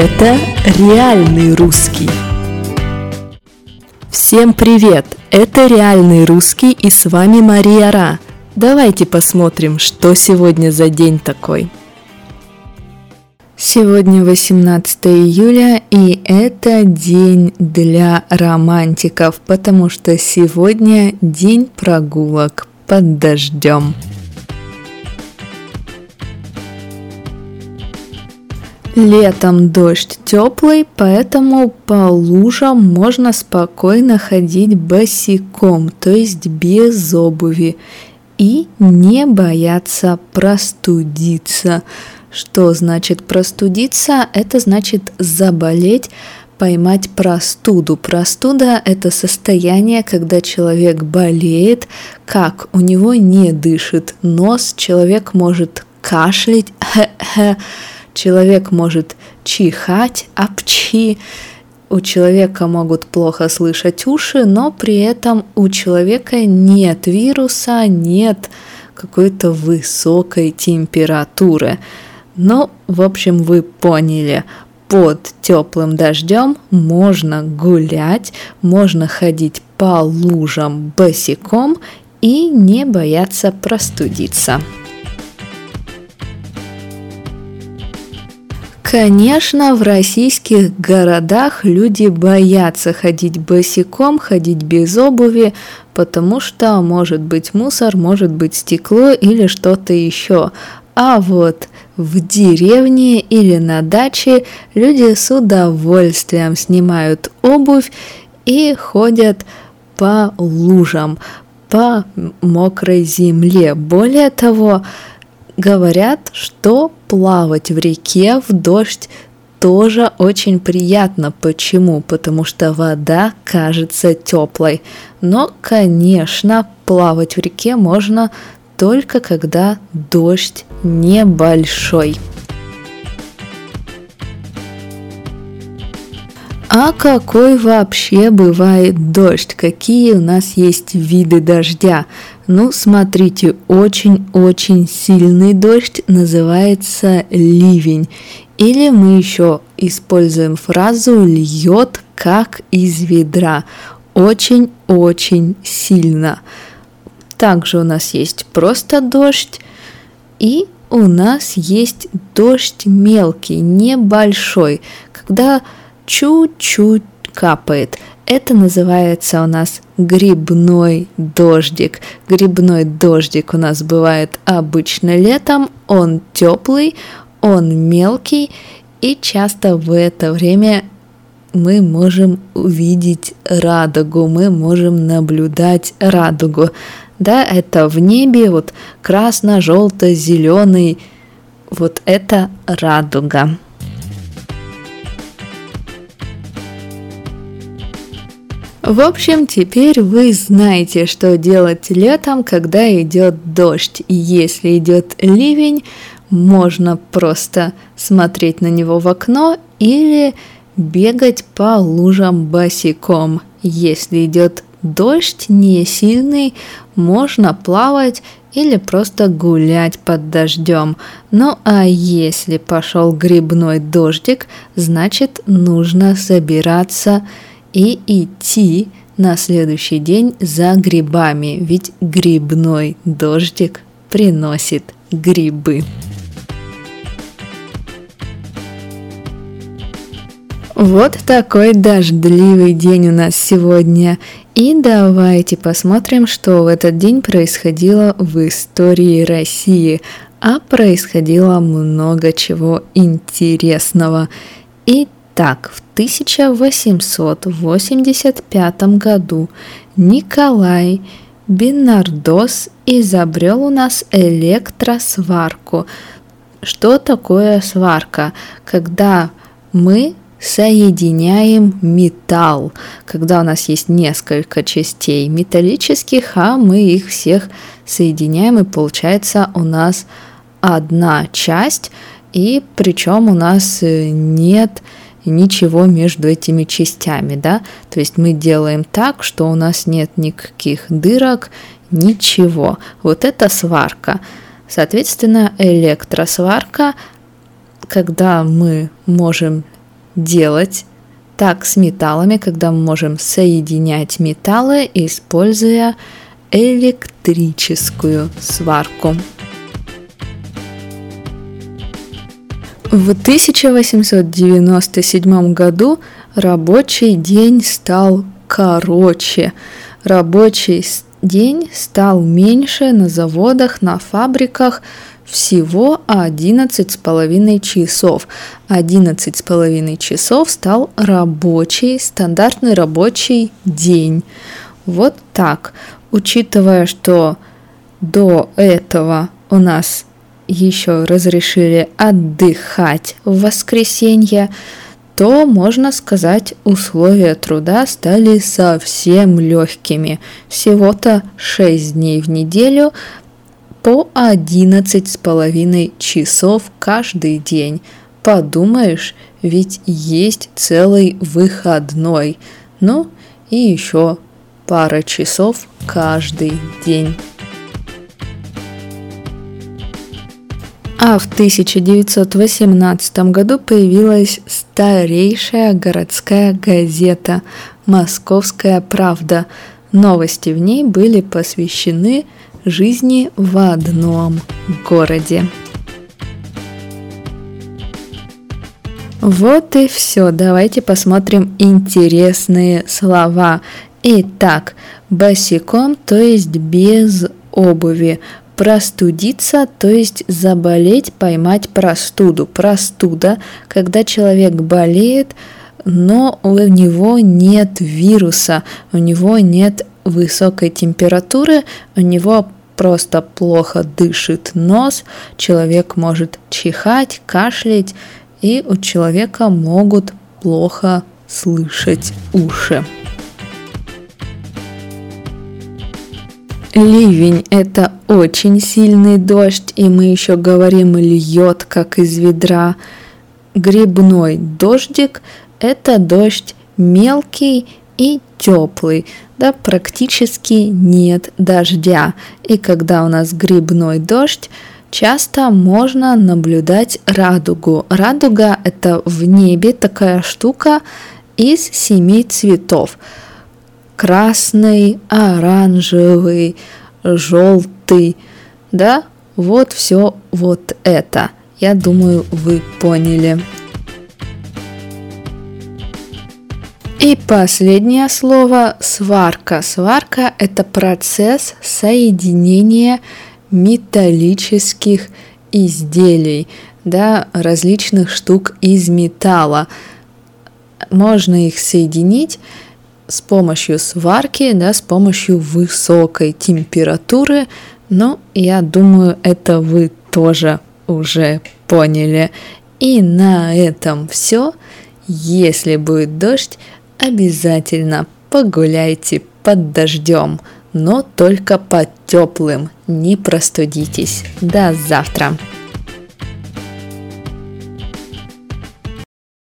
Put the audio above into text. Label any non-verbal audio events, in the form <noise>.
Это реальный русский. Всем привет! Это реальный русский и с вами Мария Ра. Давайте посмотрим, что сегодня за день такой. Сегодня 18 июля, и это день для романтиков, потому что сегодня день прогулок под дождем. Летом дождь теплый, поэтому по лужам можно спокойно ходить босиком, то есть без обуви, и не бояться простудиться. Что значит простудиться? Это значит заболеть, поймать простуду. Простуда – это состояние, когда человек болеет, как у него не дышит нос, человек может кашлять, <laughs> человек может чихать, апчи, у человека могут плохо слышать уши, но при этом у человека нет вируса, нет какой-то высокой температуры. Ну, в общем, вы поняли, под теплым дождем можно гулять, можно ходить по лужам босиком и не бояться простудиться. Конечно, в российских городах люди боятся ходить босиком, ходить без обуви, потому что может быть мусор, может быть стекло или что-то еще. А вот в деревне или на даче люди с удовольствием снимают обувь и ходят по лужам, по мокрой земле. Более того, говорят, что плавать в реке в дождь тоже очень приятно. Почему? Потому что вода кажется теплой. Но, конечно, плавать в реке можно только когда дождь небольшой. А какой вообще бывает дождь? Какие у нас есть виды дождя? Ну, смотрите, очень-очень сильный дождь называется ливень. Или мы еще используем фразу льет как из ведра. Очень-очень сильно. Также у нас есть просто дождь, и у нас есть дождь мелкий, небольшой, когда чуть-чуть капает. Это называется у нас грибной дождик. Грибной дождик у нас бывает обычно летом, он теплый, он мелкий, и часто в это время мы можем увидеть радугу, мы можем наблюдать радугу да, это в небе вот красно-желто-зеленый, вот это радуга. В общем, теперь вы знаете, что делать летом, когда идет дождь. И если идет ливень, можно просто смотреть на него в окно или бегать по лужам босиком. Если идет дождь не сильный, можно плавать или просто гулять под дождем. Ну а если пошел грибной дождик, значит нужно собираться и идти на следующий день за грибами, ведь грибной дождик приносит грибы. Вот такой дождливый день у нас сегодня. И давайте посмотрим, что в этот день происходило в истории России. А происходило много чего интересного. Итак, в 1885 году Николай Бинардос изобрел у нас электросварку. Что такое сварка? Когда мы соединяем металл, когда у нас есть несколько частей металлических, а мы их всех соединяем, и получается у нас одна часть, и причем у нас э, нет ничего между этими частями, да, то есть мы делаем так, что у нас нет никаких дырок, ничего. Вот это сварка. Соответственно, электросварка, когда мы можем делать так с металлами, когда мы можем соединять металлы, используя электрическую сварку. В 1897 году рабочий день стал короче. Рабочий день стал меньше на заводах, на фабриках всего 11 с половиной часов. 11 с половиной часов стал рабочий, стандартный рабочий день. Вот так. Учитывая, что до этого у нас еще разрешили отдыхать в воскресенье, то, можно сказать, условия труда стали совсем легкими. Всего-то 6 дней в неделю по 11 с половиной часов каждый день. Подумаешь, ведь есть целый выходной. Ну и еще пара часов каждый день. А в 1918 году появилась старейшая городская газета «Московская правда». Новости в ней были посвящены жизни в одном городе. Вот и все. Давайте посмотрим интересные слова. Итак, босиком, то есть без обуви. Простудиться, то есть заболеть, поймать простуду. Простуда, когда человек болеет, но у него нет вируса, у него нет высокой температуры, у него просто плохо дышит нос, человек может чихать, кашлять, и у человека могут плохо слышать уши. Ливень – это очень сильный дождь, и мы еще говорим льет, как из ведра. Грибной дождик – это дождь мелкий и теплый, да, практически нет дождя. И когда у нас грибной дождь, часто можно наблюдать радугу. Радуга – это в небе такая штука из семи цветов – красный, оранжевый, желтый, да, вот все вот это. Я думаю, вы поняли. И последнее слово – сварка. Сварка – это процесс соединения металлических изделий, да, различных штук из металла. Можно их соединить с помощью сварки, да, с помощью высокой температуры, но я думаю, это вы тоже уже поняли. И на этом все. Если будет дождь, обязательно погуляйте под дождем, но только под теплым. Не простудитесь. До завтра.